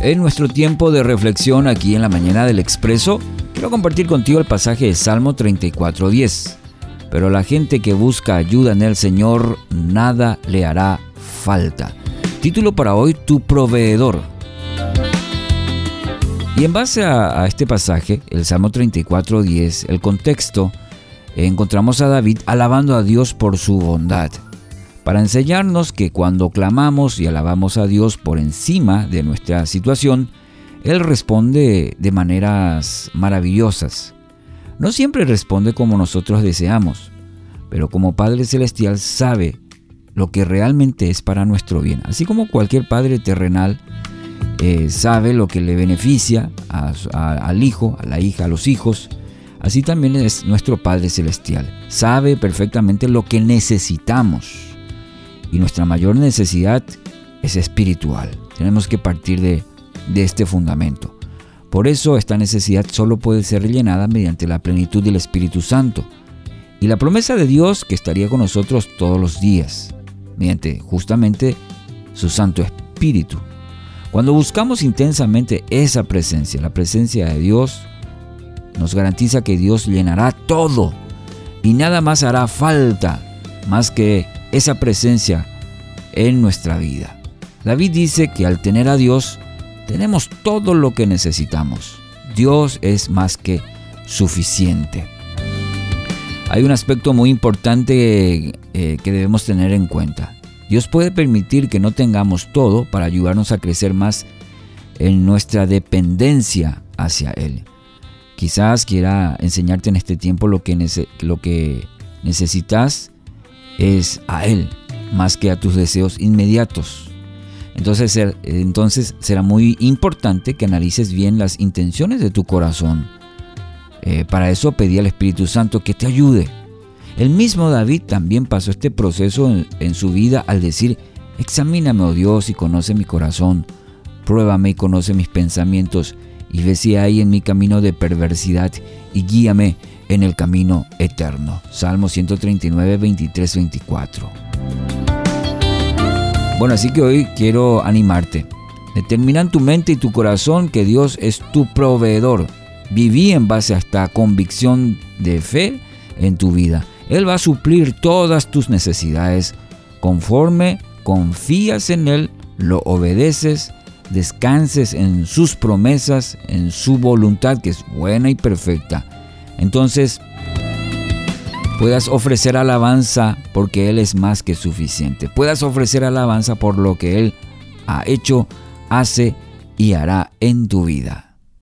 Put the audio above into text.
En nuestro tiempo de reflexión aquí en la mañana del Expreso, quiero compartir contigo el pasaje de Salmo 34.10. Pero la gente que busca ayuda en el Señor, nada le hará falta. Título para hoy, Tu proveedor. Y en base a, a este pasaje, el Salmo 34.10, el contexto, encontramos a David alabando a Dios por su bondad para enseñarnos que cuando clamamos y alabamos a Dios por encima de nuestra situación, Él responde de maneras maravillosas. No siempre responde como nosotros deseamos, pero como Padre Celestial sabe lo que realmente es para nuestro bien. Así como cualquier Padre terrenal eh, sabe lo que le beneficia al hijo, a la hija, a los hijos, así también es nuestro Padre Celestial. Sabe perfectamente lo que necesitamos y nuestra mayor necesidad es espiritual. Tenemos que partir de, este fundamento. Por eso esta necesidad solo puede ser rellenada mediante la plenitud del Espíritu Santo y la promesa de Dios que estaría con nosotros todos los días, mediante justamente su Santo Espíritu. Cuando buscamos intensamente esa presencia, la presencia de Dios, nos garantiza que Dios llenará todo y nada más hará falta más que esa presencia en nuestra vida. David dice que al tener a Dios tenemos todo lo que necesitamos. Dios es más que suficiente. Hay un aspecto muy importante eh, que debemos tener en cuenta. Dios puede permitir que no tengamos todo para ayudarnos a crecer más en nuestra dependencia hacia Él. Quizás quiera enseñarte en este tiempo lo que, lo que necesitas es a Él, más que a tus deseos inmediatos. Entonces, entonces será muy importante que analices bien las intenciones de tu corazón. Eh, para eso pedí al Espíritu Santo que te ayude. El mismo David también pasó este proceso en, en su vida al decir, examíname, oh Dios, y conoce mi corazón, pruébame y conoce mis pensamientos, y ve si hay en mi camino de perversidad, y guíame en el camino eterno. Salmo 139, 23, 24. Bueno, así que hoy quiero animarte. Determina en tu mente y tu corazón que Dios es tu proveedor. Viví en base a esta convicción de fe en tu vida. Él va a suplir todas tus necesidades conforme confías en Él, lo obedeces, descanses en sus promesas, en su voluntad que es buena y perfecta entonces puedas ofrecer alabanza porque Él es más que suficiente. Puedas ofrecer alabanza por lo que Él ha hecho, hace y hará en tu vida.